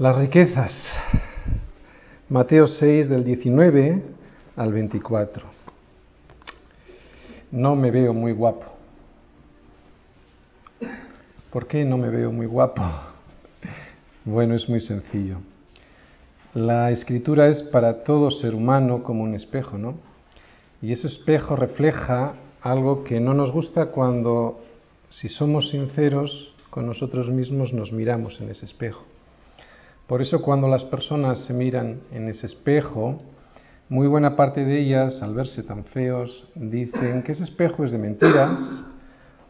Las riquezas. Mateo 6 del 19 al 24. No me veo muy guapo. ¿Por qué no me veo muy guapo? Bueno, es muy sencillo. La escritura es para todo ser humano como un espejo, ¿no? Y ese espejo refleja algo que no nos gusta cuando, si somos sinceros con nosotros mismos, nos miramos en ese espejo. Por eso cuando las personas se miran en ese espejo, muy buena parte de ellas, al verse tan feos, dicen que ese espejo es de mentiras,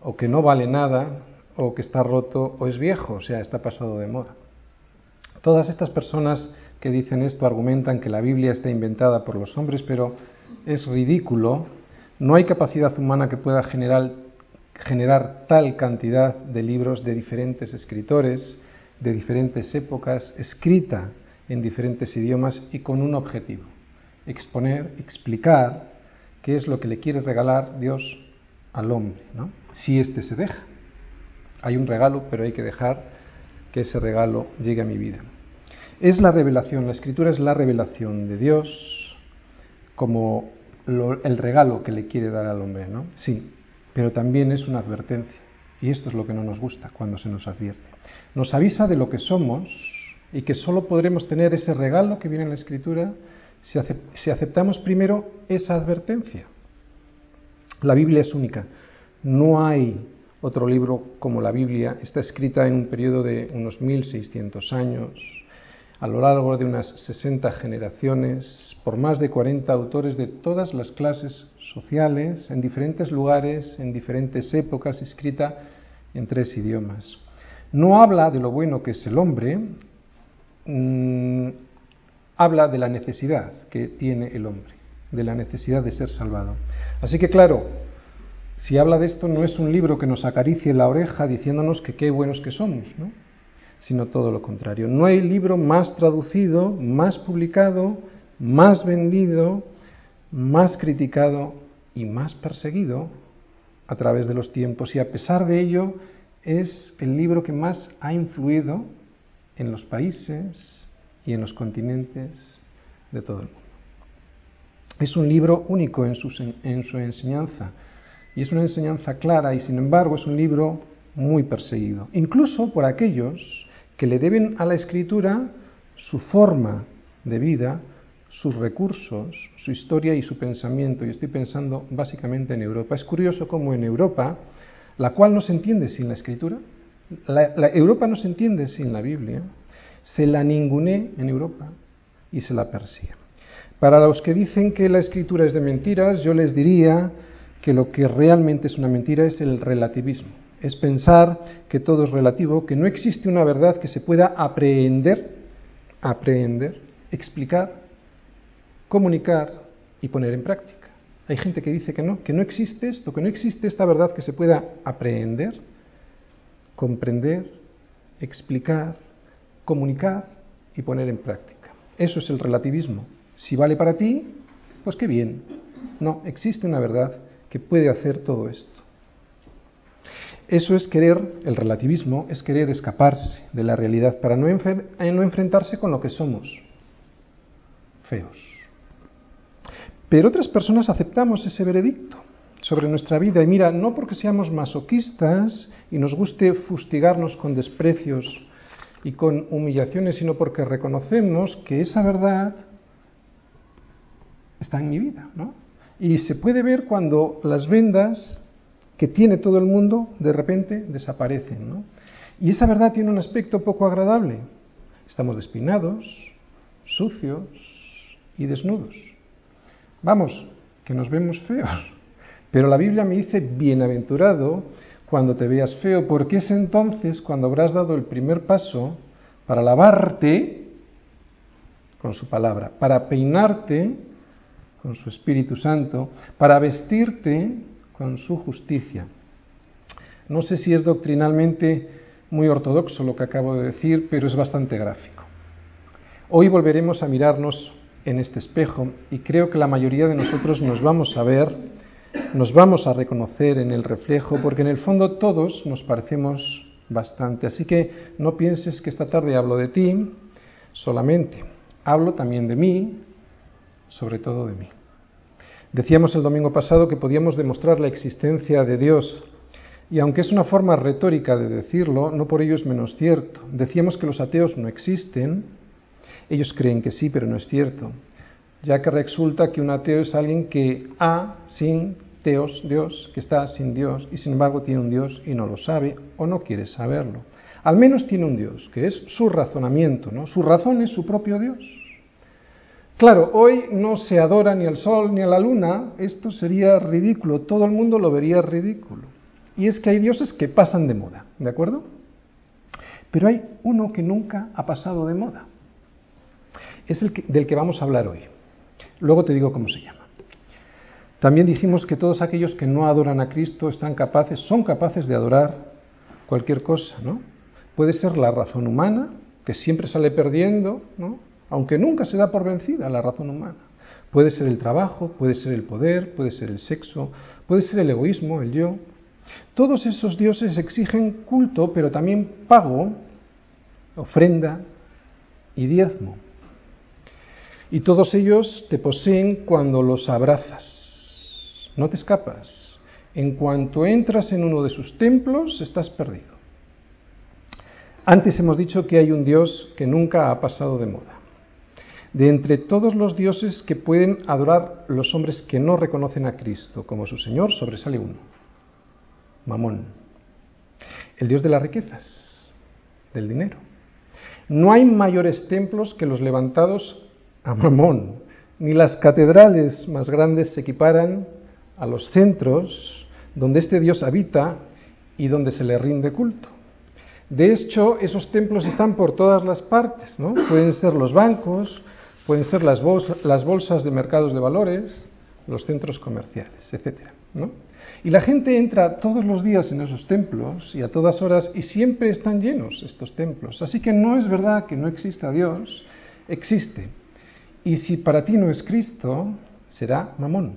o que no vale nada, o que está roto, o es viejo, o sea, está pasado de moda. Todas estas personas que dicen esto argumentan que la Biblia está inventada por los hombres, pero es ridículo. No hay capacidad humana que pueda generar, generar tal cantidad de libros de diferentes escritores, de diferentes épocas, escrita en diferentes idiomas y con un objetivo, exponer, explicar qué es lo que le quiere regalar Dios al hombre, ¿no? si éste se deja. Hay un regalo, pero hay que dejar que ese regalo llegue a mi vida. Es la revelación, la escritura es la revelación de Dios como el regalo que le quiere dar al hombre, ¿no? Sí, pero también es una advertencia. Y esto es lo que no nos gusta cuando se nos advierte. Nos avisa de lo que somos y que solo podremos tener ese regalo que viene en la Escritura si aceptamos primero esa advertencia. La Biblia es única. No hay otro libro como la Biblia. Está escrita en un periodo de unos 1600 años, a lo largo de unas 60 generaciones, por más de 40 autores de todas las clases sociales, en diferentes lugares, en diferentes épocas, escrita en tres idiomas. No habla de lo bueno que es el hombre, mm, habla de la necesidad que tiene el hombre, de la necesidad de ser salvado. Así que claro, si habla de esto no es un libro que nos acaricie la oreja diciéndonos que qué buenos que somos, ¿no? Sino todo lo contrario. No hay libro más traducido, más publicado, más vendido, más criticado y más perseguido a través de los tiempos y a pesar de ello es el libro que más ha influido en los países y en los continentes de todo el mundo. Es un libro único en su, en su enseñanza y es una enseñanza clara y sin embargo es un libro muy perseguido, incluso por aquellos que le deben a la escritura su forma de vida, sus recursos, su historia y su pensamiento. Y estoy pensando básicamente en Europa. Es curioso cómo en Europa, la cual no se entiende sin la escritura, la, Europa no se entiende sin la Biblia, se la ningune en Europa y se la persigue. Para los que dicen que la escritura es de mentiras, yo les diría que lo que realmente es una mentira es el relativismo. Es pensar que todo es relativo, que no existe una verdad que se pueda aprehender, explicar comunicar y poner en práctica. Hay gente que dice que no, que no existe esto, que no existe esta verdad que se pueda aprehender, comprender, explicar, comunicar y poner en práctica. Eso es el relativismo. Si vale para ti, pues qué bien. No, existe una verdad que puede hacer todo esto. Eso es querer, el relativismo es querer escaparse de la realidad para no, no enfrentarse con lo que somos, feos. Pero otras personas aceptamos ese veredicto sobre nuestra vida. Y mira, no porque seamos masoquistas y nos guste fustigarnos con desprecios y con humillaciones, sino porque reconocemos que esa verdad está en mi vida, ¿no? Y se puede ver cuando las vendas que tiene todo el mundo de repente desaparecen, ¿no? Y esa verdad tiene un aspecto poco agradable. Estamos despinados, sucios y desnudos. Vamos, que nos vemos feos. Pero la Biblia me dice, bienaventurado cuando te veas feo, porque es entonces cuando habrás dado el primer paso para lavarte con su palabra, para peinarte con su Espíritu Santo, para vestirte con su justicia. No sé si es doctrinalmente muy ortodoxo lo que acabo de decir, pero es bastante gráfico. Hoy volveremos a mirarnos en este espejo y creo que la mayoría de nosotros nos vamos a ver, nos vamos a reconocer en el reflejo, porque en el fondo todos nos parecemos bastante. Así que no pienses que esta tarde hablo de ti, solamente. Hablo también de mí, sobre todo de mí. Decíamos el domingo pasado que podíamos demostrar la existencia de Dios, y aunque es una forma retórica de decirlo, no por ello es menos cierto. Decíamos que los ateos no existen, ellos creen que sí, pero no es cierto, ya que resulta que un ateo es alguien que ha sin teos, Dios, que está sin Dios, y sin embargo tiene un Dios y no lo sabe o no quiere saberlo. Al menos tiene un Dios, que es su razonamiento, ¿no? Su razón es su propio Dios. Claro, hoy no se adora ni al sol ni a la luna, esto sería ridículo, todo el mundo lo vería ridículo. Y es que hay dioses que pasan de moda, ¿de acuerdo? Pero hay uno que nunca ha pasado de moda. Es el del que vamos a hablar hoy. Luego te digo cómo se llama. También dijimos que todos aquellos que no adoran a Cristo están capaces, son capaces de adorar cualquier cosa, ¿no? Puede ser la razón humana, que siempre sale perdiendo, ¿no? Aunque nunca se da por vencida la razón humana. Puede ser el trabajo, puede ser el poder, puede ser el sexo, puede ser el egoísmo, el yo. Todos esos dioses exigen culto, pero también pago, ofrenda y diezmo. Y todos ellos te poseen cuando los abrazas. No te escapas. En cuanto entras en uno de sus templos, estás perdido. Antes hemos dicho que hay un Dios que nunca ha pasado de moda. De entre todos los dioses que pueden adorar los hombres que no reconocen a Cristo como su Señor, sobresale uno, Mamón, el Dios de las riquezas, del dinero. No hay mayores templos que los levantados a Mamón, ni las catedrales más grandes se equiparan a los centros donde este Dios habita y donde se le rinde culto. De hecho, esos templos están por todas las partes, ¿no? Pueden ser los bancos, pueden ser las, bolsas de mercados de valores, los centros comerciales, etcétera, ¿no? Y la gente entra todos los días en esos templos y a todas horas y siempre están llenos estos templos. Así que no es verdad que no exista Dios, existe. Y si para ti no es Cristo, será mamón.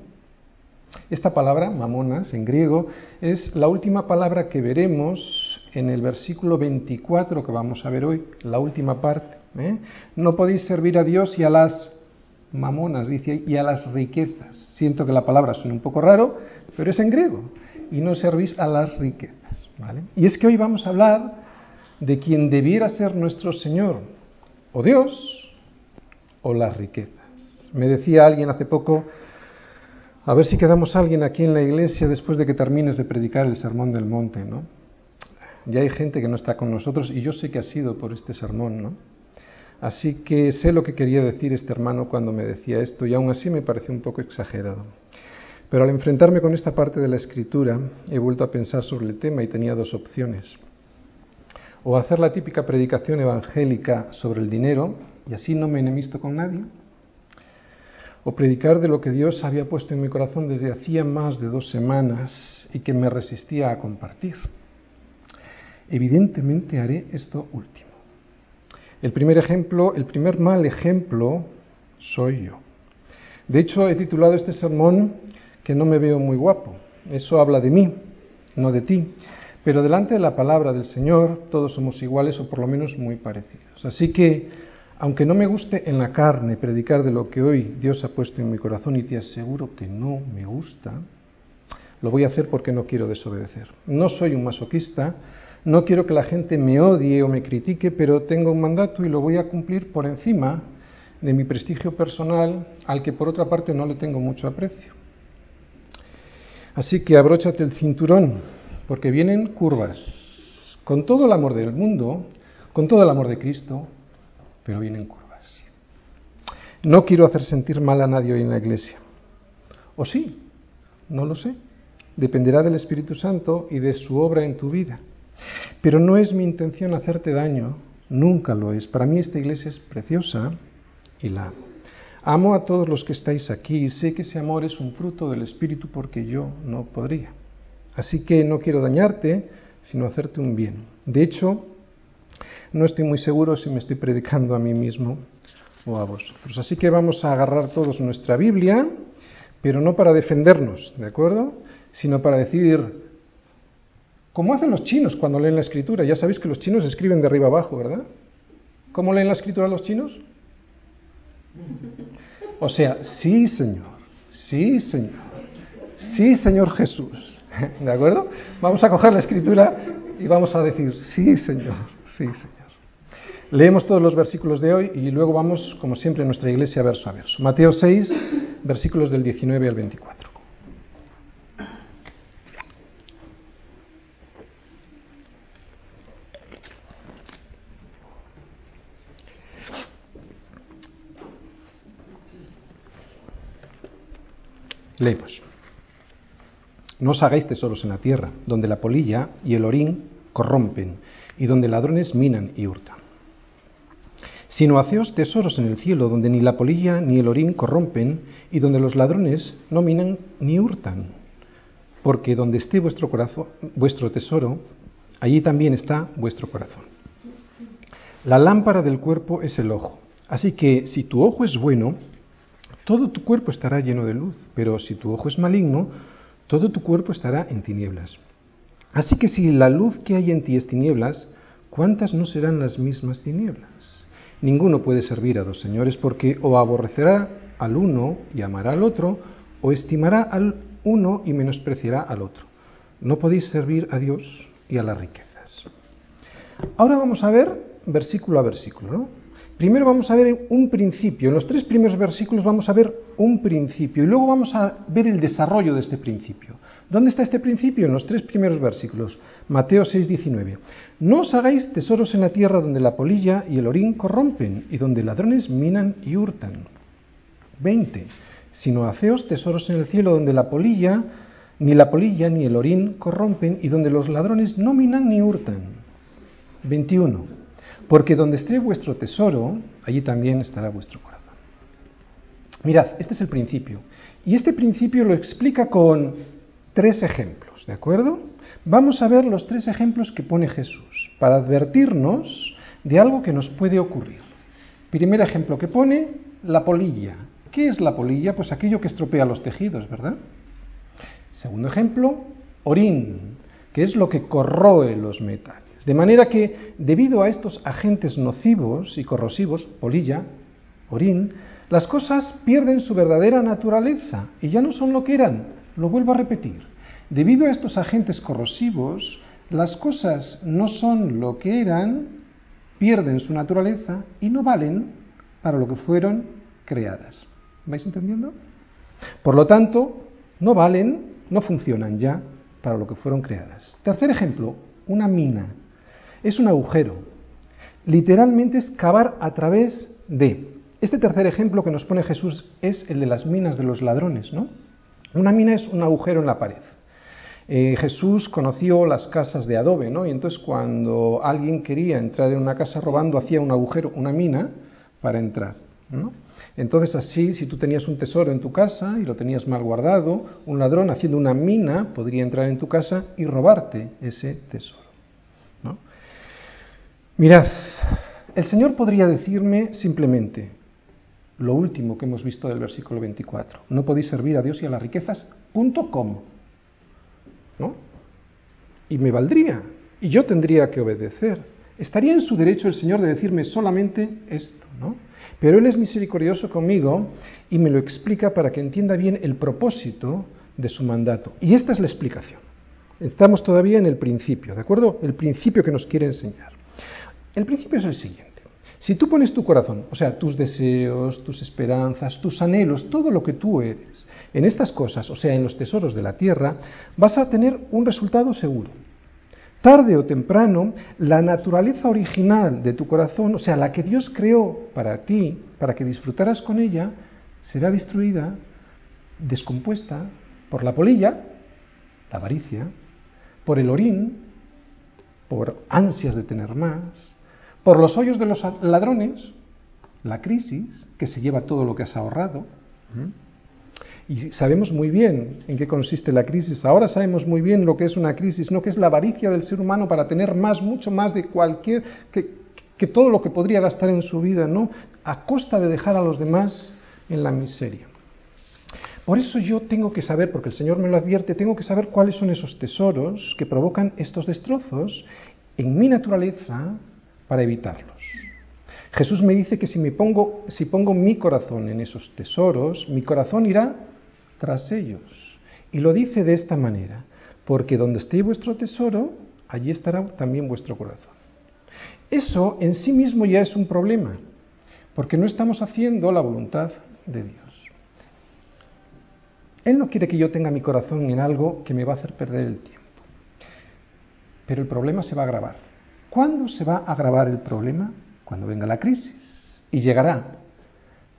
Esta palabra, mamonas, en griego, es la última palabra que veremos en el versículo 24 que vamos a ver hoy, la última parte. ¿Eh? No podéis servir a Dios y a las mamonas, dice, y a las riquezas. Siento que la palabra suena un poco raro, pero es en griego. Y no servís a las riquezas. Y es que hoy vamos a hablar de quien debiera ser nuestro Señor, o Dios, o las riquezas. Me decía alguien hace poco, a ver si quedamos alguien aquí en la iglesia después de que termines de predicar el Sermón del Monte, ¿no? Ya hay gente que no está con nosotros y yo sé que ha sido por este sermón, ¿no? Así que sé lo que quería decir este hermano cuando me decía esto y aún así me pareció un poco exagerado. Pero al enfrentarme con esta parte de la escritura he vuelto a pensar sobre el tema y tenía dos opciones. O hacer la típica predicación evangélica sobre el dinero y así no me enemisto con nadie. O predicar de lo que Dios había puesto en mi corazón desde hacía más de dos semanas y que me resistía a compartir. Evidentemente haré esto último. El primer ejemplo, el primer mal ejemplo, soy yo. De hecho, he titulado este sermón que no me veo muy guapo. Eso habla de mí, no de ti. Pero delante de la palabra del Señor todos somos iguales o por lo menos muy parecidos. Así que, aunque no me guste en la carne predicar de lo que hoy Dios ha puesto en mi corazón y te aseguro que no me gusta, lo voy a hacer porque no quiero desobedecer. No soy un masoquista, no quiero que la gente me odie o me critique, pero tengo un mandato y lo voy a cumplir por encima de mi prestigio personal, al que por otra parte no le tengo mucho aprecio. Así que abróchate el cinturón, porque vienen curvas, con todo el amor del mundo, con todo el amor de Cristo, pero vienen curvas. No quiero hacer sentir mal a nadie hoy en la iglesia. ¿O sí? No lo sé. Dependerá del Espíritu Santo y de su obra en tu vida. Pero no es mi intención hacerte daño, nunca lo es. Para mí esta iglesia es preciosa y la amo. A todos los que estáis aquí y sé que ese amor es un fruto del Espíritu porque yo no podría. Así que no quiero dañarte, sino hacerte un bien. De hecho, no estoy muy seguro si me estoy predicando a mí mismo o a vosotros. Así que vamos a agarrar todos nuestra Biblia, pero no para defendernos, ¿de acuerdo? Sino para decir, como hacen los chinos cuando leen la escritura. Ya sabéis que los chinos escriben de arriba abajo, ¿verdad? ¿Cómo leen la escritura los chinos? O sea, sí, Señor, sí, Señor, sí, Señor Jesús. ¿De acuerdo? Vamos a coger la escritura y vamos a decir, sí, Señor, sí, Señor. Leemos todos los versículos de hoy y luego vamos, como siempre, a nuestra iglesia verso a verso. Mateo 6, versículos del 19 al 24. Leemos. No os hagáis tesoros en la tierra, donde la polilla y el orín corrompen, y donde ladrones minan y hurtan. Sino haceos tesoros en el cielo, donde ni la polilla ni el orín corrompen, y donde los ladrones no minan ni hurtan. Porque donde esté vuestro corazón, vuestro tesoro, allí también está vuestro corazón. La lámpara del cuerpo es el ojo. Así que si tu ojo es bueno, todo tu cuerpo estará lleno de luz, pero si tu ojo es maligno, todo tu cuerpo estará en tinieblas. Así que si la luz que hay en ti es tinieblas, ¿cuántas no serán las mismas tinieblas? Ninguno puede servir a dos señores porque o aborrecerá al uno y amará al otro, o estimará al uno y menospreciará al otro. No podéis servir a Dios y a las riquezas. Ahora vamos a ver versículo a versículo. ¿no? Primero vamos a ver un principio. En los tres primeros versículos vamos a ver un principio y luego vamos a ver el desarrollo de este principio. ¿Dónde está este principio? En los tres primeros versículos. Mateo 6, 19. No os hagáis tesoros en la tierra donde la polilla y el orín corrompen y donde ladrones minan y hurtan. 20. Sino haceos tesoros en el cielo donde la polilla, ni la polilla ni el orín corrompen y donde los ladrones no minan ni hurtan. 21 porque donde esté vuestro tesoro, allí también estará vuestro corazón. Mirad, este es el principio. Y este principio lo explica con tres ejemplos, ¿de acuerdo? Vamos a ver los tres ejemplos que pone Jesús para advertirnos de algo que nos puede ocurrir. Primer ejemplo que pone, la polilla. ¿Qué es la polilla? Pues aquello que estropea los tejidos, ¿verdad? Segundo ejemplo, orín, que es lo que corroe los metales. De manera que, debido a estos agentes nocivos y corrosivos, polilla, orín, las cosas pierden su verdadera naturaleza y ya no son lo que eran. Lo vuelvo a repetir. Debido a estos agentes corrosivos, las cosas no son lo que eran, pierden su naturaleza y no valen para lo que fueron creadas. ¿Vais entendiendo? Por lo tanto, no valen, no funcionan ya para lo que fueron creadas. Tercer ejemplo, una mina es un agujero. Literalmente es cavar a través de. Este tercer ejemplo que nos pone Jesús es el de las minas de los ladrones, ¿no? Una mina es un agujero en la pared. Eh, Jesús conoció las casas de adobe, ¿no? Y entonces cuando alguien quería entrar en una casa robando, hacía un agujero, una mina, para entrar. Entonces así, si tú tenías un tesoro en tu casa y lo tenías mal guardado, un ladrón haciendo una mina podría entrar en tu casa y robarte ese tesoro. Mirad, el Señor podría decirme simplemente lo último que hemos visto del versículo 24. No podéis servir a Dios y a las riquezas, punto. ¿No? Y me valdría, y yo tendría que obedecer. Estaría en su derecho el Señor de decirme solamente esto, ¿no? Pero Él es misericordioso conmigo y me lo explica para que entienda bien el propósito de su mandato. Y esta es la explicación. Estamos todavía en el principio, ¿de acuerdo? El principio que nos quiere enseñar. El principio es el siguiente. Si tú pones tu corazón, o sea, tus deseos, tus esperanzas, tus anhelos, todo lo que tú eres, en estas cosas, o sea, en los tesoros de la tierra, vas a tener un resultado seguro. Tarde o temprano, la naturaleza original de tu corazón, o sea, la que Dios creó para ti, para que disfrutaras con ella, será destruida, descompuesta por la polilla, la avaricia, por el orín, por ansias de tener más, por los hoyos de los ladrones, la crisis, que se lleva todo lo que has ahorrado. Y sabemos muy bien en qué consiste la crisis. Ahora sabemos muy bien lo que es una crisis, no que es la avaricia del ser humano para tener más, mucho más de cualquier, que, que todo lo que podría gastar en su vida, ¿no? A costa de dejar a los demás en la miseria. Por eso yo tengo que saber, porque el Señor me lo advierte, tengo que saber cuáles son esos tesoros que provocan estos destrozos en mi naturaleza para evitarlos. Jesús me dice que si me pongo, si pongo mi corazón en esos tesoros, mi corazón irá tras ellos. Y lo dice de esta manera, porque donde esté vuestro tesoro, allí estará también vuestro corazón. Eso en sí mismo ya es un problema, porque no estamos haciendo la voluntad de Dios. Él no quiere que yo tenga mi corazón en algo que me va a hacer perder el tiempo. Pero el problema se va a agravar. ¿Cuándo se va a agravar el problema? Cuando venga la crisis. Y llegará.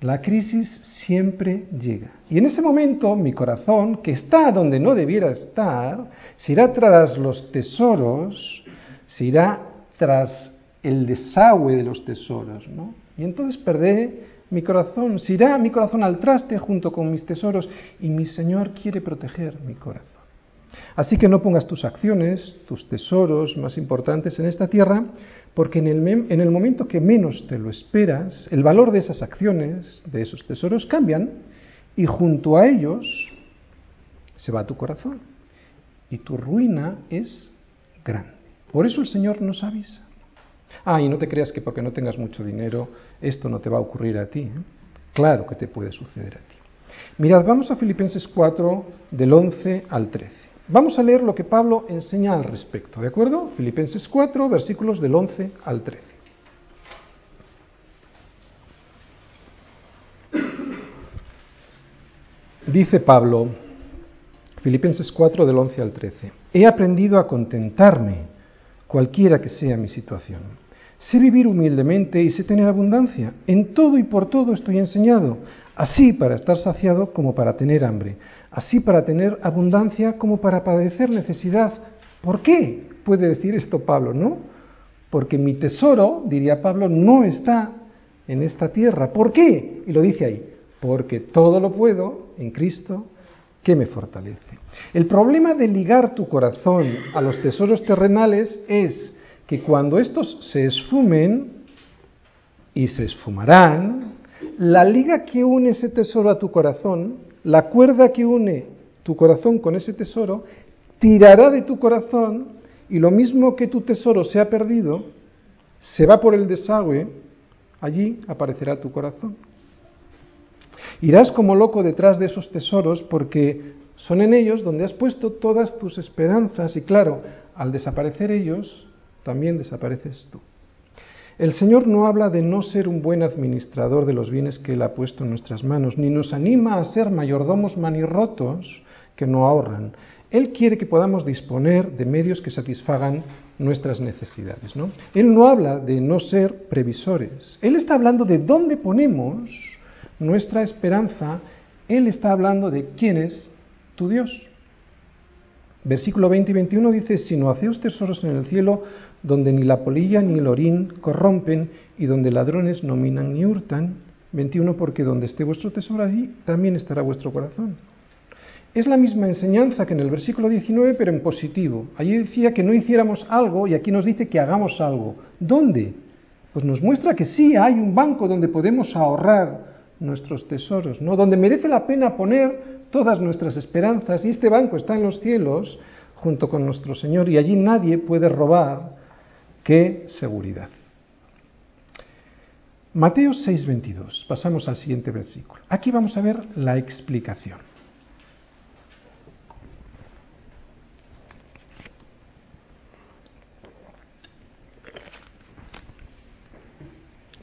La crisis siempre llega. Y en ese momento mi corazón, que está donde no debiera estar, se irá tras los tesoros, se irá tras el desagüe de los tesoros, ¿no? Y entonces perderé mi corazón, se irá mi corazón al traste junto con mis tesoros y mi Señor quiere proteger mi corazón. Así que no pongas tus acciones, tus tesoros más importantes en esta tierra, porque en el, en el momento que menos te lo esperas, el valor de esas acciones, de esos tesoros, cambian y junto a ellos se va tu corazón. Y tu ruina es grande. Por eso el Señor nos avisa. Ah, y no te creas que porque no tengas mucho dinero esto no te va a ocurrir a ti. ¿eh? Claro que te puede suceder a ti. Mirad, vamos a Filipenses 4 del 11 al 13. Vamos a leer lo que Pablo enseña al respecto, ¿de acuerdo? Filipenses 4, versículos del 11 al 13. Dice Pablo, Filipenses 4 del 11 al 13, he aprendido a contentarme, cualquiera que sea mi situación Sé vivir humildemente y sé tener abundancia. En todo y por todo estoy enseñado, así para estar saciado como para tener hambre, así para tener abundancia como para padecer necesidad. ¿Por qué puede decir esto Pablo? No, porque mi tesoro, diría Pablo, no está en esta tierra. ¿Por qué? Y lo dice ahí, porque todo lo puedo en Cristo que me fortalece. El problema de ligar tu corazón a los tesoros terrenales es que cuando estos se esfumen, y se esfumarán, la liga que une ese tesoro a tu corazón, la cuerda que une tu corazón con ese tesoro, tirará de tu corazón y lo mismo que tu tesoro se ha perdido, se va por el desagüe, allí aparecerá tu corazón. Irás como loco detrás de esos tesoros porque son en ellos donde has puesto todas tus esperanzas y claro, al desaparecer ellos, también desapareces tú. El Señor no habla de no ser un buen administrador de los bienes que Él ha puesto en nuestras manos, ni nos anima a ser mayordomos manirrotos que no ahorran. Él quiere que podamos disponer de medios que satisfagan nuestras necesidades. ¿no? Él no habla de no ser previsores. Él está hablando de dónde ponemos nuestra esperanza. Él está hablando de quién es tu Dios. Versículo 20 y 21 dice, sino hacéos tesoros en el cielo donde ni la polilla ni el orín corrompen y donde ladrones no minan ni hurtan. 21 porque donde esté vuestro tesoro allí también estará vuestro corazón. Es la misma enseñanza que en el versículo 19, pero en positivo. Allí decía que no hiciéramos algo y aquí nos dice que hagamos algo. ¿Dónde? Pues nos muestra que sí hay un banco donde podemos ahorrar nuestros tesoros, ¿no? Donde merece la pena poner todas nuestras esperanzas y este banco está en los cielos junto con nuestro Señor y allí nadie puede robar qué seguridad. Mateo 6:22. Pasamos al siguiente versículo. Aquí vamos a ver la explicación.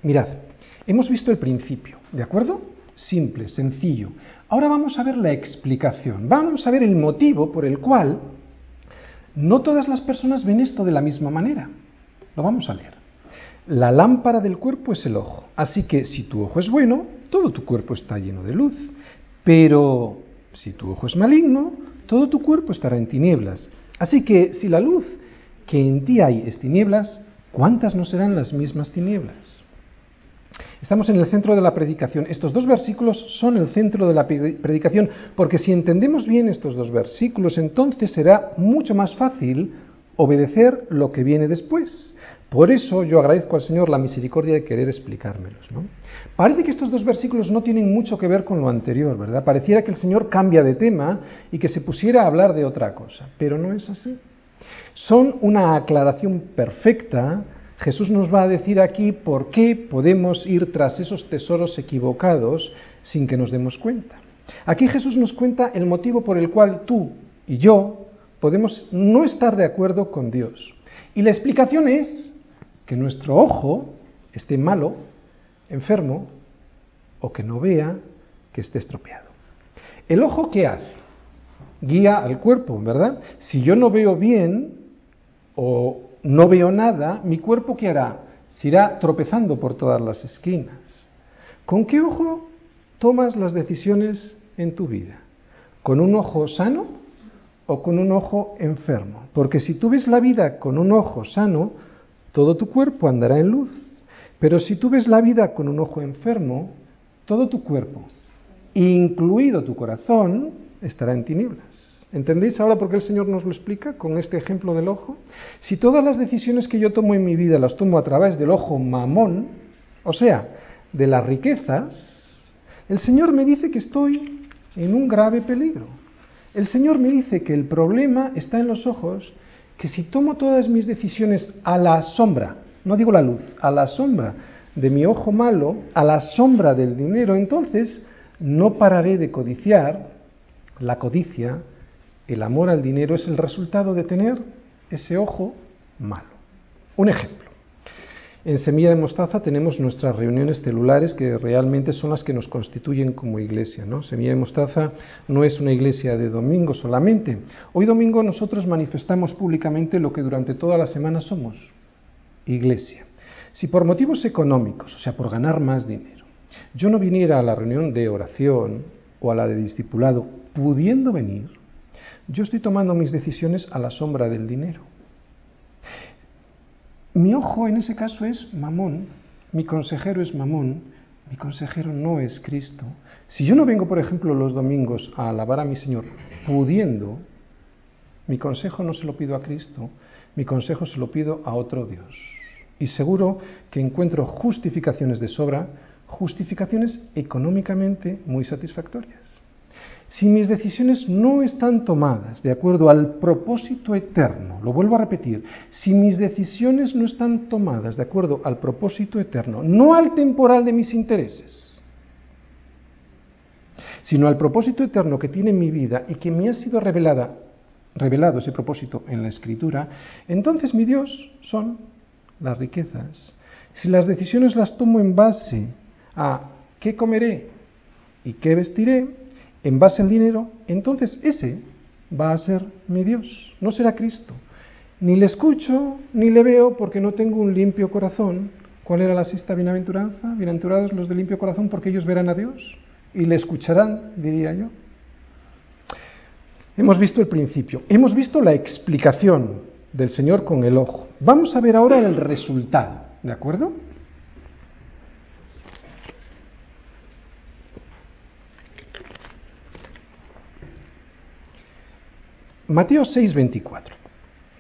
Mirad, hemos visto el principio, ¿de acuerdo? Simple, sencillo. Ahora vamos a ver la explicación. Vamos a ver el motivo por el cual no todas las personas ven esto de la misma manera. Lo vamos a leer. La lámpara del cuerpo es el ojo. Así que si tu ojo es bueno, todo tu cuerpo está lleno de luz. Pero si tu ojo es maligno, todo tu cuerpo estará en tinieblas. Así que si la luz que en ti hay es tinieblas, ¿cuántas no serán las mismas tinieblas? Estamos en el centro de la predicación. Estos dos versículos son el centro de la predicación, porque si entendemos bien estos dos versículos, entonces será mucho más fácil obedecer lo que viene después. Por eso yo agradezco al Señor la misericordia de querer explicármelos. ¿no? Parece que estos dos versículos no tienen mucho que ver con lo anterior, ¿verdad? Pareciera que el Señor cambia de tema y que se pusiera a hablar de otra cosa, pero no es así. Son una aclaración perfecta, Jesús nos va a decir aquí por qué podemos ir tras esos tesoros equivocados sin que nos demos cuenta. Aquí Jesús nos cuenta el motivo por el cual tú y yo podemos no estar de acuerdo con Dios. Y la explicación es que nuestro ojo esté malo, enfermo, o que no vea que esté estropeado. ¿El ojo qué hace? Guía al cuerpo, ¿verdad? Si yo no veo bien o no veo nada, mi cuerpo ¿qué hará? Se irá tropezando por todas las esquinas. ¿Con qué ojo tomas las decisiones en tu vida? ¿Con un ojo sano o con un ojo enfermo? Porque si tú ves la vida con un ojo sano, todo tu cuerpo andará en luz. Pero si tú ves la vida con un ojo enfermo, todo tu cuerpo, incluido tu corazón, estará en tinieblas. ¿Entendéis ahora por qué el Señor nos lo explica con este ejemplo del ojo? Si todas las decisiones que yo tomo en mi vida las tomo a través del ojo mamón, o sea, de las riquezas, el Señor me dice que estoy en un grave peligro. El Señor me dice que el problema está en los ojos, que si tomo todas mis decisiones a la sombra, no digo la luz, a la sombra de mi ojo malo, a la sombra del dinero, entonces no pararé de codiciar. La codicia, el amor al dinero es el resultado de tener ese ojo malo. Un ejemplo. En Semilla de Mostaza tenemos nuestras reuniones celulares que realmente son las que nos constituyen como iglesia. ¿no? Semilla de Mostaza no es una iglesia de domingo solamente. Hoy domingo nosotros manifestamos públicamente lo que durante toda la semana somos, iglesia. Si por motivos económicos, o sea, por ganar más dinero, yo no viniera a la reunión de oración o a la de discipulado pudiendo venir, yo estoy tomando mis decisiones a la sombra del dinero. Mi ojo en ese caso es mamón, mi consejero es mamón, mi consejero no es Cristo. Si yo no vengo, por ejemplo, los domingos a alabar a mi Señor pudiendo, mi consejo no se lo pido a Cristo, mi consejo se lo pido a otro Dios. Y seguro que encuentro justificaciones de sobra, justificaciones económicamente muy satisfactorias. Si mis decisiones no están tomadas de acuerdo al propósito eterno, lo vuelvo a repetir, si mis decisiones no están tomadas de acuerdo al propósito eterno, no al temporal de mis intereses, sino al propósito eterno que tiene mi vida y que me ha sido revelada, revelado ese propósito en la Escritura, entonces mi Dios son las riquezas, si las decisiones las tomo en base a qué comeré y qué vestiré, en base al dinero, entonces ese va a ser mi Dios, no será Cristo. Ni le escucho ni le veo porque no tengo un limpio corazón. ¿Cuál era la sexta bienaventuranza? Bienaventurados los de limpio corazón porque ellos verán a Dios y le escucharán, diría yo. Hemos visto el principio, hemos visto la explicación del Señor con el ojo. Vamos a ver ahora el resultado, ¿de acuerdo? Mateo 6:24.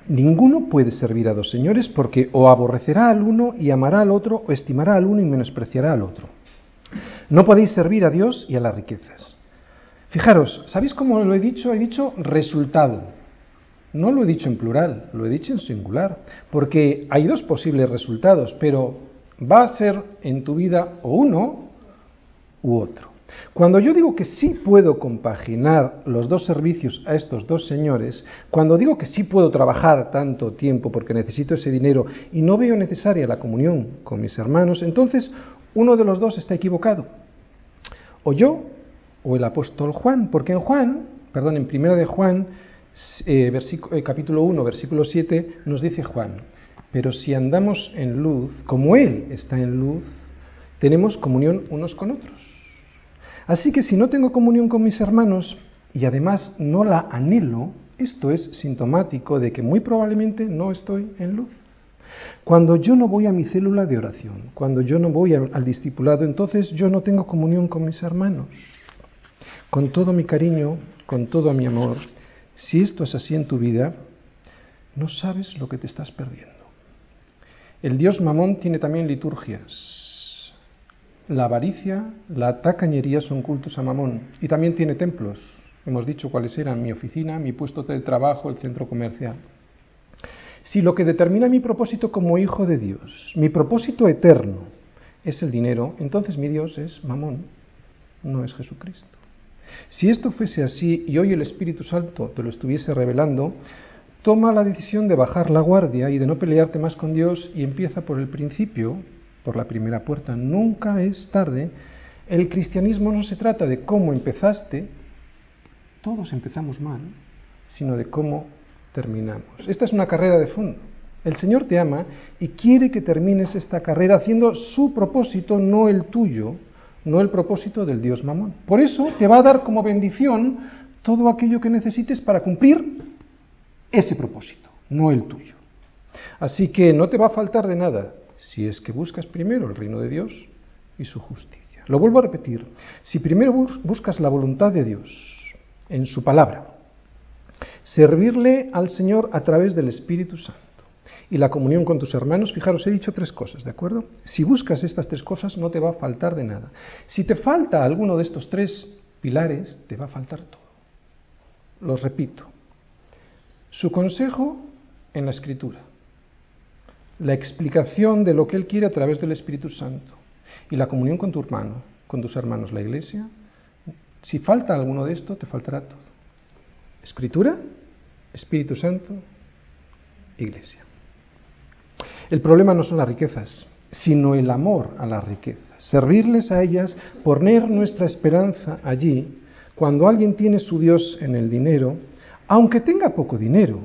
Ninguno puede servir a dos señores porque o aborrecerá al uno y amará al otro, o estimará al uno y menospreciará al otro. No podéis servir a Dios y a las riquezas. Fijaros, ¿sabéis cómo lo he dicho? He dicho resultado. No lo he dicho en plural, lo he dicho en singular, porque hay dos posibles resultados, pero va a ser en tu vida o uno u otro. Cuando yo digo que sí puedo compaginar los dos servicios a estos dos señores, cuando digo que sí puedo trabajar tanto tiempo porque necesito ese dinero y no veo necesaria la comunión con mis hermanos, entonces uno de los dos está equivocado. O yo o el apóstol Juan, porque en Juan, perdón, en primera de Juan eh, eh, capítulo 1, versículo 7, nos dice Juan, pero si andamos en luz, como Él está en luz, tenemos comunión unos con otros. Así que si no tengo comunión con mis hermanos y además no la anhelo, esto es sintomático de que muy probablemente no estoy en luz. Cuando yo no voy a mi célula de oración, cuando yo no voy al discipulado, entonces yo no tengo comunión con mis hermanos. Con todo mi cariño, con todo mi amor, si esto es así en tu vida, no sabes lo que te estás perdiendo. El dios Mamón tiene también liturgias. La avaricia, la tacañería son cultos a Mamón y también tiene templos. Hemos dicho cuáles eran mi oficina, mi puesto de trabajo, el centro comercial. Si lo que determina mi propósito como hijo de Dios, mi propósito eterno, es el dinero, entonces mi Dios es Mamón, no es Jesucristo. Si esto fuese así y hoy el Espíritu Santo te lo estuviese revelando, toma la decisión de bajar la guardia y de no pelearte más con Dios y empieza por el principio, por la primera puerta. Nunca es tarde. El cristianismo no se trata de cómo empezaste, todos empezamos mal, sino de cómo terminamos. Esta es una carrera de fondo. El Señor te ama y quiere que termines esta carrera haciendo su propósito, no el tuyo, no el propósito del Dios Mamón. Por eso te va a dar como bendición todo aquello que necesites para cumplir ese propósito, no el tuyo. Así que no te va a faltar de nada si es que buscas primero el reino de Dios y su justicia. Lo vuelvo a repetir, si primero buscas la voluntad de Dios en su palabra, servirle al Señor a través del Espíritu Santo y la comunión con tus hermanos, fijaros, he dicho tres cosas, ¿de acuerdo? Si buscas estas tres cosas no te va a faltar de nada. Si te falta alguno de estos tres pilares, te va a faltar todo. Los repito. Su consejo en la escritura, la explicación de lo que Él quiere a través del Espíritu Santo y la comunión con tu hermano, con tus hermanos, la iglesia, si falta alguno de esto, te faltará todo. Escritura, Espíritu Santo, iglesia. El problema no son las riquezas, sino el amor a las riquezas. Servirles a ellas, poner nuestra esperanza allí, cuando alguien tiene su Dios en el dinero, aunque tenga poco dinero.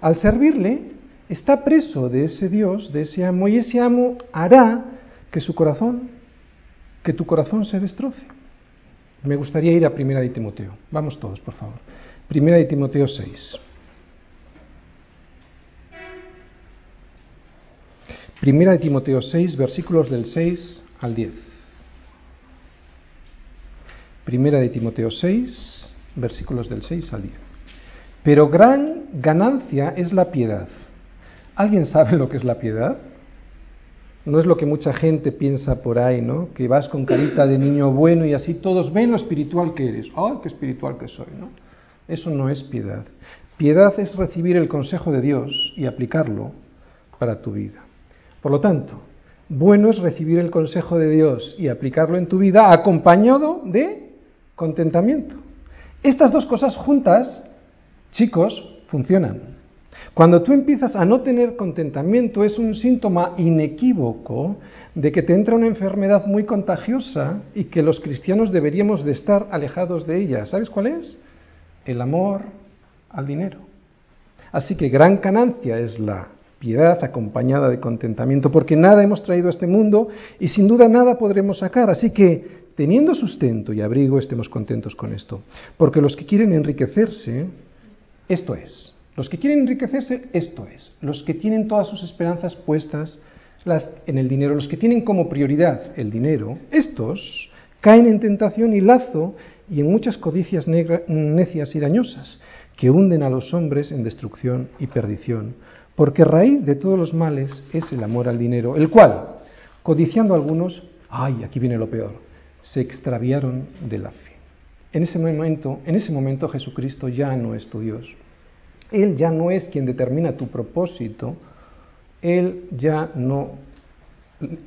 Al servirle, está preso de ese Dios, de ese amo, y ese amo hará que su corazón, que tu corazón se destroce. Me gustaría ir a Primera de Timoteo. Vamos todos, por favor. Primera de Timoteo 6. Primera de Timoteo 6, versículos del 6 al 10. Primera de Timoteo 6, versículos del 6 al 10. Pero gran ganancia es la piedad. ¿Alguien sabe lo que es la piedad? No es lo que mucha gente piensa por ahí, ¿no? Que vas con carita de niño bueno y así todos ven lo espiritual que eres. ¡Ay, qué espiritual que soy! ¿no? Eso no es piedad. Piedad es recibir el consejo de Dios y aplicarlo para tu vida. Por lo tanto, bueno es recibir el consejo de Dios y aplicarlo en tu vida acompañado de contentamiento. Estas dos cosas juntas, chicos, funcionan. Cuando tú empiezas a no tener contentamiento es un síntoma inequívoco de que te entra una enfermedad muy contagiosa y que los cristianos deberíamos de estar alejados de ella. ¿Sabes cuál es? El amor al dinero. Así que gran ganancia es la piedad acompañada de contentamiento, porque nada hemos traído a este mundo y sin duda nada podremos sacar. Así que, teniendo sustento y abrigo, estemos contentos con esto. Porque los que quieren enriquecerse, esto es. Los que quieren enriquecerse, esto es. Los que tienen todas sus esperanzas puestas en el dinero, los que tienen como prioridad el dinero, estos caen en tentación y lazo y en muchas codicias necias y dañosas que hunden a los hombres en destrucción y perdición porque raíz de todos los males es el amor al dinero, el cual, codiciando a algunos, ay, aquí viene lo peor, se extraviaron de la fe. En ese momento, en ese momento Jesucristo ya no es tu Dios. Él ya no es quien determina tu propósito. Él ya no,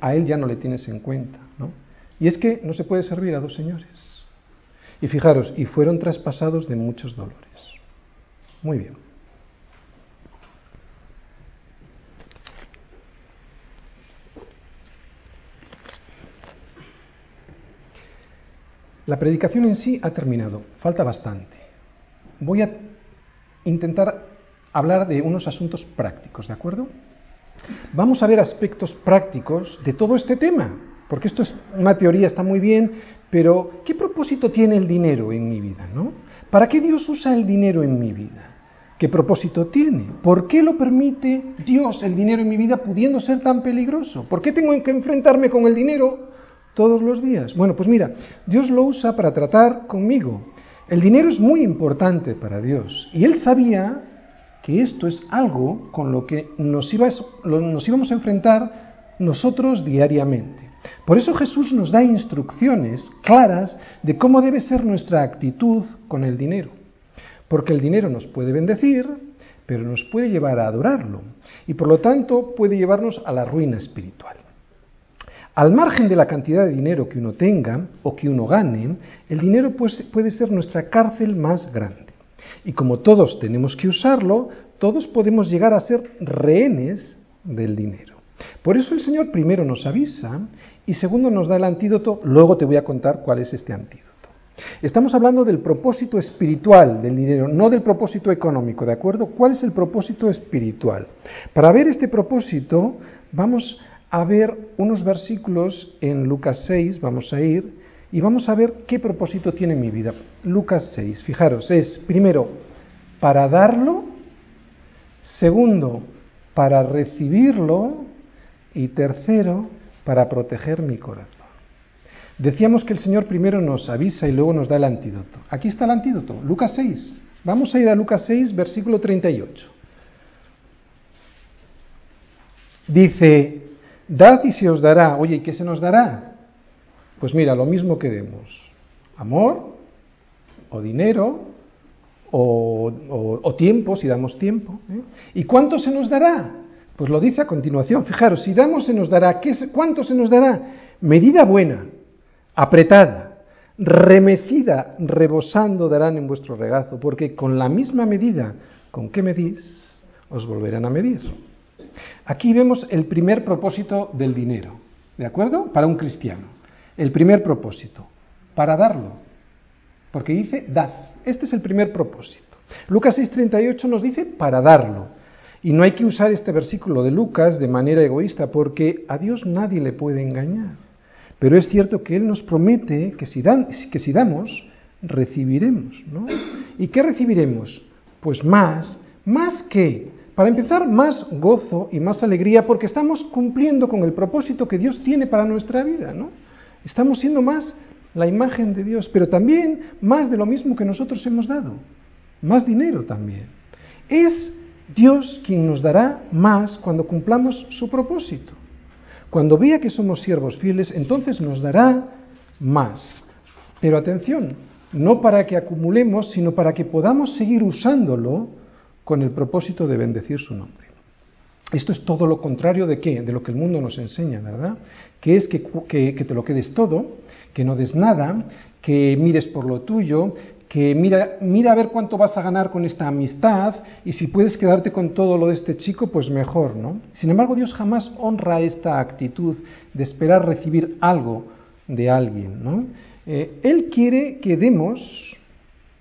a él ya no le tienes en cuenta, ¿no? Y es que no se puede servir a dos señores. Y fijaros, y fueron traspasados de muchos dolores. Muy bien. La predicación en sí ha terminado, falta bastante. Voy a intentar hablar de unos asuntos prácticos, ¿de acuerdo? Vamos a ver aspectos prácticos de todo este tema, porque esto es una teoría, está muy bien, pero ¿qué propósito tiene el dinero en mi vida, no? ¿Para qué Dios usa el dinero en mi vida? ¿Qué propósito tiene? ¿Por qué lo permite Dios el dinero en mi vida pudiendo ser tan peligroso? ¿Por qué tengo que enfrentarme con el dinero todos los días. Bueno, pues mira, Dios lo usa para tratar conmigo. El dinero es muy importante para Dios y Él sabía que esto es algo con lo que nos, nos íbamos a enfrentar nosotros diariamente. Por eso Jesús nos da instrucciones claras de cómo debe ser nuestra actitud con el dinero. Porque el dinero nos puede bendecir, pero nos puede llevar a adorarlo y por lo tanto puede llevarnos a la ruina espiritual. Al margen de la cantidad de dinero que uno tenga o que uno gane, el dinero pues, puede ser nuestra cárcel más grande. Y como todos tenemos que usarlo, todos podemos llegar a ser rehenes del dinero. Por eso el Señor primero nos avisa y segundo nos da el antídoto, luego te voy a contar cuál es este antídoto. Estamos hablando del propósito espiritual del dinero, no del propósito económico, ¿de acuerdo? ¿Cuál es el propósito espiritual? Para ver este propósito, vamos a ver unos versículos en Lucas 6, vamos a ir, y vamos a ver qué propósito tiene mi vida. Lucas 6, fijaros, es primero, para darlo, segundo, para recibirlo, y tercero, para proteger mi corazón. Decíamos que el Señor primero nos avisa y luego nos da el antídoto. Aquí está el antídoto, Lucas 6. Vamos a ir a Lucas 6, versículo 38. Dice, dad y se os dará. Oye, ¿y qué se nos dará? Pues mira, lo mismo que demos. Amor, o dinero, o, tiempo, si damos tiempo. ¿eh? ¿Y cuánto se nos dará? Pues lo dice a continuación. Fijaros, si damos se nos dará. ¿Qué, ¿Cuánto se nos dará? Medida buena, apretada, remecida, rebosando darán en vuestro regazo, porque con la misma medida con que medís, os volverán a medir. Aquí vemos el primer propósito del dinero, ¿de acuerdo? Para un cristiano. El primer propósito, para darlo. Porque dice, dad. Este es el primer propósito. Lucas 6:38 nos dice, para darlo. Y no hay que usar este versículo de Lucas de manera egoísta, porque a Dios nadie le puede engañar. Pero es cierto que Él nos promete que si, que si damos, recibiremos. ¿no? ¿Y qué recibiremos? Pues más, más que, para empezar, más gozo y más alegría porque estamos cumpliendo con el propósito que Dios tiene para nuestra vida. ¿no? Estamos siendo más la imagen de Dios, pero también más de lo mismo que nosotros hemos dado. Más dinero también. Es Dios quien nos dará más cuando cumplamos su propósito. Cuando vea que somos siervos fieles, entonces nos dará más. Pero atención, no para que acumulemos, sino para que podamos seguir usándolo con el propósito de bendecir su nombre. Esto es todo lo contrario de qué? De lo que el mundo nos enseña, ¿verdad? Que es que, que, te lo quedes todo, que no des nada, que mires por lo tuyo, que mira, mira a ver cuánto vas a ganar con esta amistad y si puedes quedarte con todo lo de este chico, pues mejor, ¿no? Sin embargo, Dios jamás honra esta actitud de esperar recibir algo de alguien, ¿no? Eh, él quiere que demos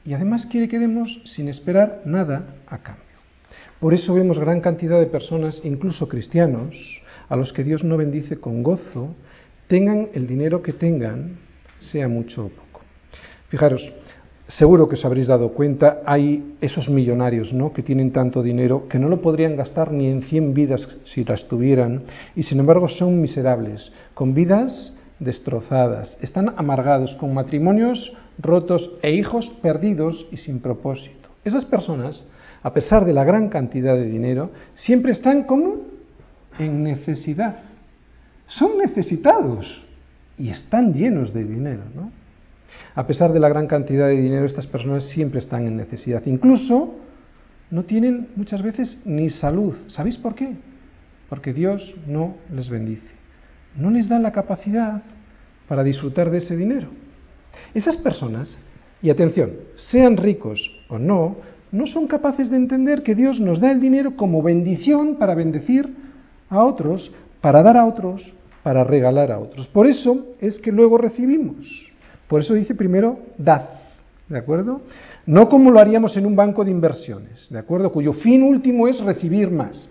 y además quiere que demos sin esperar nada a cambio. Por eso vemos gran cantidad de personas, incluso cristianos, a los que Dios no bendice con gozo, tengan el dinero que tengan, sea mucho o poco. Fijaros, seguro que os habréis dado cuenta, hay esos millonarios ¿no? que tienen tanto dinero que no lo podrían gastar ni en 100 vidas si las tuvieran, y sin embargo son miserables, con vidas destrozadas, están amargados, con matrimonios rotos e hijos perdidos y sin propósito. Esas personas, a pesar de la gran cantidad de dinero, siempre están como en necesidad. Son necesitados y están llenos de dinero, ¿no? A pesar de la gran cantidad de dinero, estas personas siempre están en necesidad. Incluso no tienen muchas veces ni salud. ¿Sabéis por qué? Porque Dios no les bendice. No les da la capacidad para disfrutar de ese dinero. Esas personas, y atención, sean ricos o no, no son capaces de entender que Dios nos da el dinero como bendición para bendecir a otros, para dar a otros, para regalar a otros. Por eso es que luego recibimos. Por eso dice primero, dad, ¿de acuerdo? No como lo haríamos en un banco de inversiones, ¿de acuerdo? Cuyo fin último es recibir más.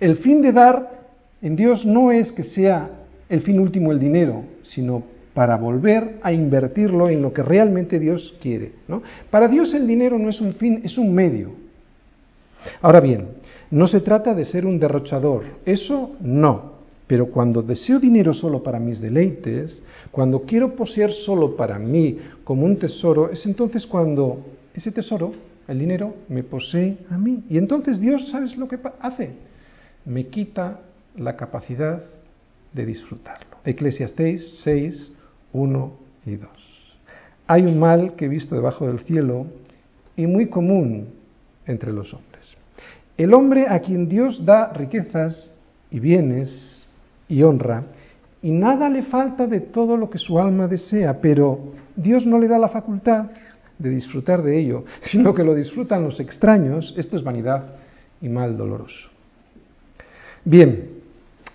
El fin de dar en Dios no es que sea el fin último el dinero, sino para volver a invertirlo en lo que realmente Dios quiere. Para Dios el dinero no es un fin, es un medio. Ahora bien, no se trata de ser un derrochador, eso no. Pero cuando deseo dinero solo para mis deleites, cuando quiero poseer solo para mí como un tesoro, es entonces cuando ese tesoro, el dinero, me posee a mí. Y entonces Dios, ¿sabes lo que hace? Me quita la capacidad de disfrutarlo. Eclesiastés 6, 1 y 2. Hay un mal que he visto debajo del cielo y muy común entre los hombres. El hombre a quien Dios da riquezas y bienes y honra, y nada le falta de todo lo que su alma desea, pero Dios no le da la facultad de disfrutar de ello, sino que lo disfrutan los extraños, esto es vanidad y mal doloroso. Bien,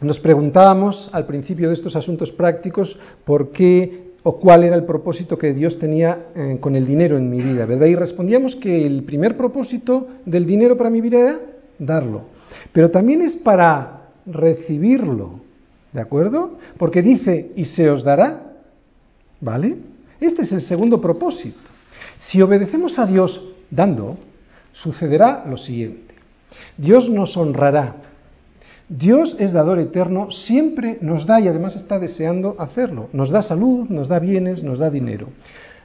nos preguntábamos al principio de estos asuntos prácticos por qué o cuál era el propósito que Dios tenía eh, con el dinero en mi vida, ¿verdad? Y respondíamos que el primer propósito del dinero para mi vida era darlo, pero también es para recibirlo, ¿de acuerdo? Porque dice, y se os dará, ¿vale? Este es el segundo propósito. Si obedecemos a Dios dando, sucederá lo siguiente. Dios nos honrará. Dios es dador eterno, siempre nos da y además está deseando hacerlo. Nos da salud, nos da bienes, nos da dinero.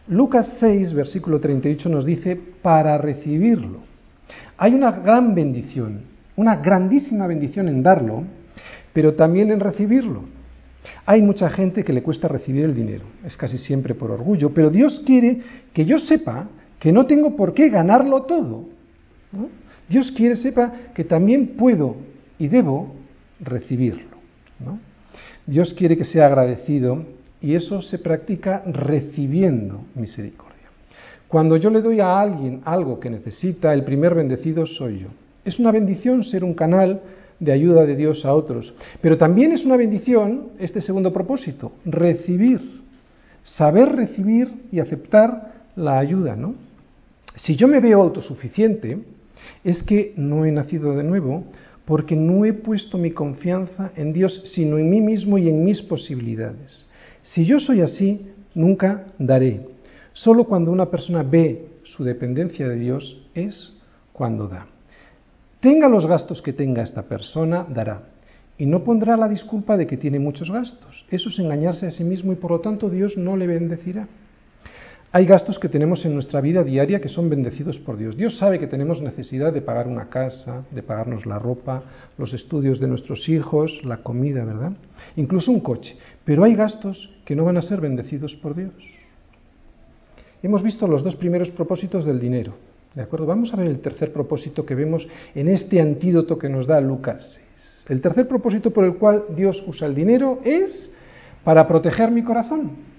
Lucas 6, versículo 38 nos dice, para recibirlo. Hay una gran bendición, una grandísima bendición en darlo, pero también en recibirlo. Hay mucha gente que le cuesta recibir el dinero, es casi siempre por orgullo, pero Dios quiere que yo sepa que no tengo por qué ganarlo todo. Dios quiere sepa que también puedo y debo recibirlo. Dios quiere que sea agradecido y eso se practica recibiendo misericordia. Cuando yo le doy a alguien algo que necesita, el primer bendecido soy yo. Es una bendición ser un canal de ayuda de Dios a otros. Pero también es una bendición este segundo propósito, recibir, saber recibir y aceptar la ayuda, ¿no? Si yo me veo autosuficiente, es que no he nacido de nuevo porque no he puesto mi confianza en Dios, sino en mí mismo y en mis posibilidades. Si yo soy así, nunca daré. Solo cuando una persona ve su dependencia de Dios es cuando da. Tenga los gastos que tenga esta persona, dará. Y no pondrá la disculpa de que tiene muchos gastos. Eso es engañarse a sí mismo y por lo tanto Dios no le bendecirá. Hay gastos que tenemos en nuestra vida diaria que son bendecidos por Dios. Dios sabe que tenemos necesidad de pagar una casa, de pagarnos la ropa, los estudios de nuestros hijos, la comida, ¿verdad? Incluso un coche. Pero hay gastos que no van a ser bendecidos por Dios. Hemos visto los dos primeros propósitos del dinero. ¿De acuerdo? Vamos a ver el tercer propósito que vemos en este antídoto que nos da Lucas 6. El tercer propósito por el cual Dios usa el dinero es para proteger mi corazón.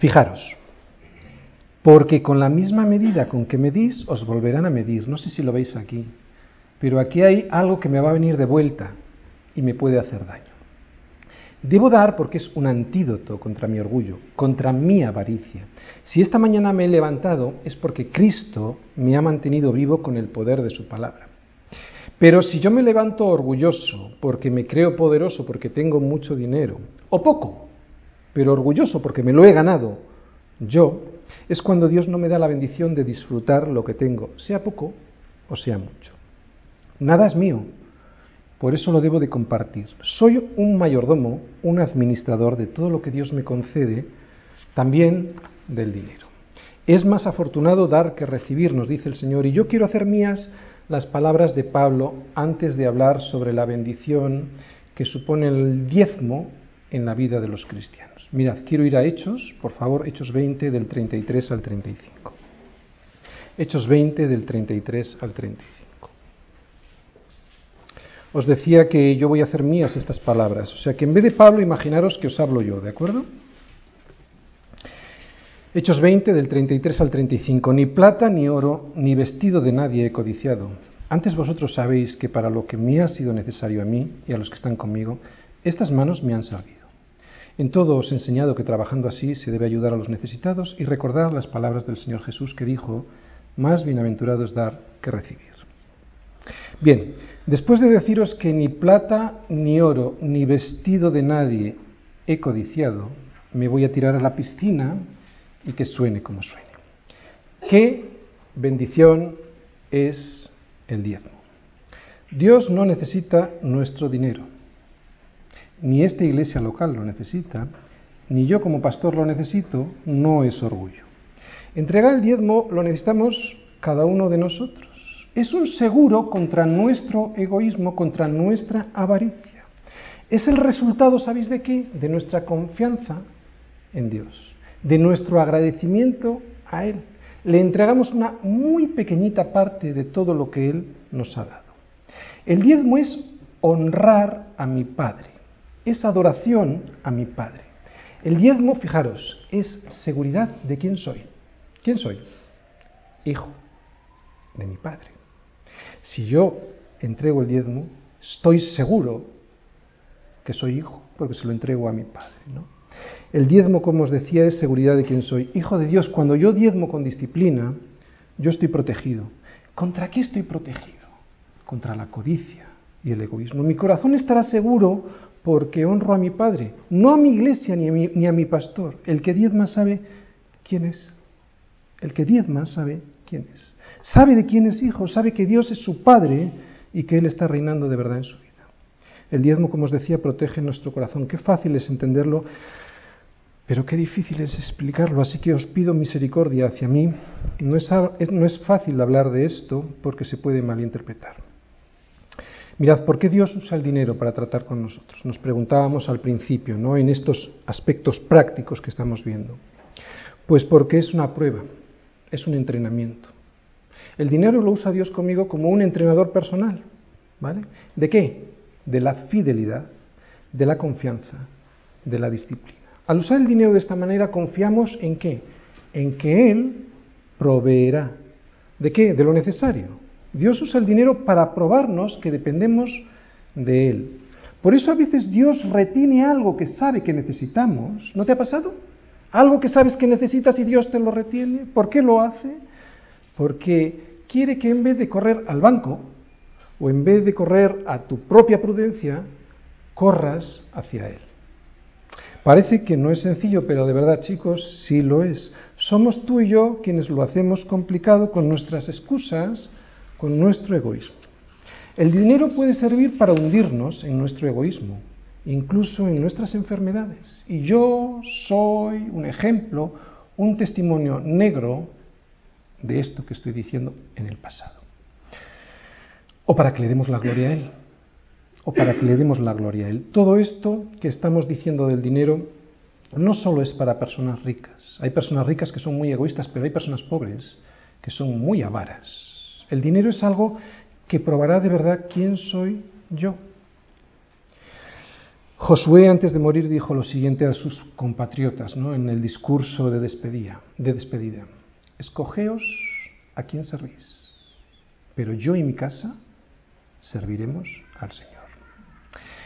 Fijaros, porque con la misma medida con que medís os volverán a medir. No sé si lo veis aquí, pero aquí hay algo que me va a venir de vuelta y me puede hacer daño. Debo dar porque es un antídoto contra mi orgullo, contra mi avaricia. Si esta mañana me he levantado es porque Cristo me ha mantenido vivo con el poder de su palabra. Pero si yo me levanto orgulloso porque me creo poderoso, porque tengo mucho dinero, o poco, pero orgulloso porque me lo he ganado yo, es cuando Dios no me da la bendición de disfrutar lo que tengo, sea poco o sea mucho. Nada es mío, por eso lo debo de compartir. Soy un mayordomo, un administrador de todo lo que Dios me concede, también del dinero. Es más afortunado dar que recibir, nos dice el Señor, y yo quiero hacer mías las palabras de Pablo antes de hablar sobre la bendición que supone el diezmo en la vida de los cristianos. Mirad, quiero ir a Hechos, por favor, Hechos 20 del 33 al 35. Hechos 20 del 33 al 35. Os decía que yo voy a hacer mías estas palabras, o sea que en vez de Pablo, imaginaros que os hablo yo, ¿de acuerdo? Hechos 20 del 33 al 35. Ni plata ni oro, ni vestido de nadie he codiciado. Antes vosotros sabéis que para lo que me ha sido necesario a mí y a los que están conmigo, estas manos me han servido. En todo os he enseñado que trabajando así se debe ayudar a los necesitados y recordar las palabras del Señor Jesús que dijo, más bienaventurado es dar que recibir. Bien, después de deciros que ni plata, ni oro, ni vestido de nadie he codiciado, me voy a tirar a la piscina y que suene como suene. ¿Qué bendición es el diezmo? Dios no necesita nuestro dinero ni esta iglesia local lo necesita, ni yo como pastor lo necesito, no es orgullo. Entregar el diezmo lo necesitamos cada uno de nosotros. Es un seguro contra nuestro egoísmo, contra nuestra avaricia. Es el resultado, ¿sabéis de qué? De nuestra confianza en Dios, de nuestro agradecimiento a Él. Le entregamos una muy pequeñita parte de todo lo que Él nos ha dado. El diezmo es honrar a mi Padre, es adoración a mi Padre. El diezmo, fijaros, es seguridad de quién soy. ¿Quién soy? Hijo de mi Padre. Si yo entrego el diezmo, estoy seguro que soy hijo, porque se lo entrego a mi Padre. ¿no? El diezmo, como os decía, es seguridad de quién soy. Hijo de Dios, cuando yo diezmo con disciplina, yo estoy protegido. ¿Contra qué estoy protegido? Contra la codicia y el egoísmo. Mi corazón estará seguro porque honro a mi Padre, no a mi iglesia ni a mi, ni a mi pastor. El que diezma sabe quién es. El que diezma sabe quién es. Sabe de quién es hijo, sabe que Dios es su Padre y que Él está reinando de verdad en su vida. El diezmo, como os decía, protege nuestro corazón. Qué fácil es entenderlo, pero qué difícil es explicarlo. Así que os pido misericordia hacia mí. No es, no es fácil hablar de esto porque se puede malinterpretar. Mirad, ¿por qué Dios usa el dinero para tratar con nosotros? Nos preguntábamos al principio, ¿no? En estos aspectos prácticos que estamos viendo. Pues porque es una prueba, es un entrenamiento. El dinero lo usa Dios conmigo como un entrenador personal, ¿vale? ¿De qué? De la fidelidad, de la confianza, de la disciplina. Al usar el dinero de esta manera confiamos en qué? En que Él proveerá. ¿De qué? De lo necesario. Dios usa el dinero para probarnos que dependemos de Él. Por eso a veces Dios retiene algo que sabe que necesitamos. ¿No te ha pasado? Algo que sabes que necesitas y Dios te lo retiene. ¿Por qué lo hace? Porque quiere que en vez de correr al banco o en vez de correr a tu propia prudencia, corras hacia Él. Parece que no es sencillo, pero de verdad, chicos, sí lo es. Somos tú y yo quienes lo hacemos complicado con nuestras excusas, con nuestro egoísmo. El dinero puede servir para hundirnos en nuestro egoísmo, incluso en nuestras enfermedades. Y yo soy un ejemplo, un testimonio negro de esto que estoy diciendo en el pasado. O para que le demos la gloria a Él. O para que le demos la gloria a Él. Todo esto que estamos diciendo del dinero no solo es para personas ricas. Hay personas ricas que son muy egoístas, pero hay personas pobres que son muy avaras. El dinero es algo que probará de verdad quién soy yo. Josué antes de morir dijo lo siguiente a sus compatriotas ¿no? en el discurso de despedida, de despedida escogeos a quién servís, pero yo y mi casa serviremos al Señor.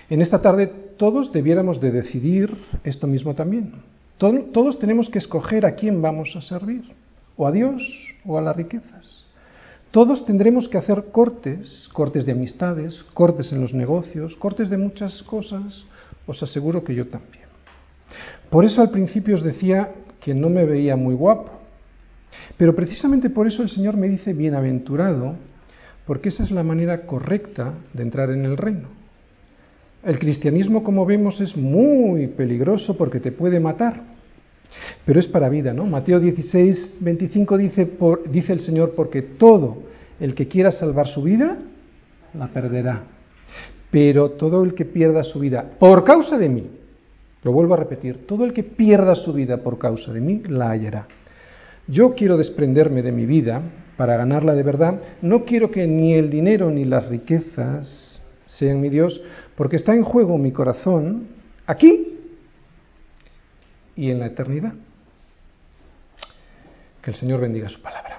En esta tarde todos debiéramos de decidir esto mismo también. Todos tenemos que escoger a quién vamos a servir, o a Dios o a las riquezas. Todos tendremos que hacer cortes, cortes de amistades, cortes en los negocios, cortes de muchas cosas, os aseguro que yo también. Por eso al principio os decía que no me veía muy guapo, pero precisamente por eso el Señor me dice bienaventurado, porque esa es la manera correcta de entrar en el reino. El cristianismo, como vemos, es muy peligroso porque te puede matar, pero es para vida, ¿no? Mateo 16, 25 dice, dice el Señor, porque todo el que quiera salvar su vida, la perderá. Pero todo el que pierda su vida por causa de mí, lo vuelvo a repetir, todo el que pierda su vida por causa de mí, la hallará. Yo quiero desprenderme de mi vida para ganarla de verdad. No quiero que ni el dinero ni las riquezas sean mi Dios, porque está en juego mi corazón aquí y en la eternidad. Que el Señor bendiga su palabra.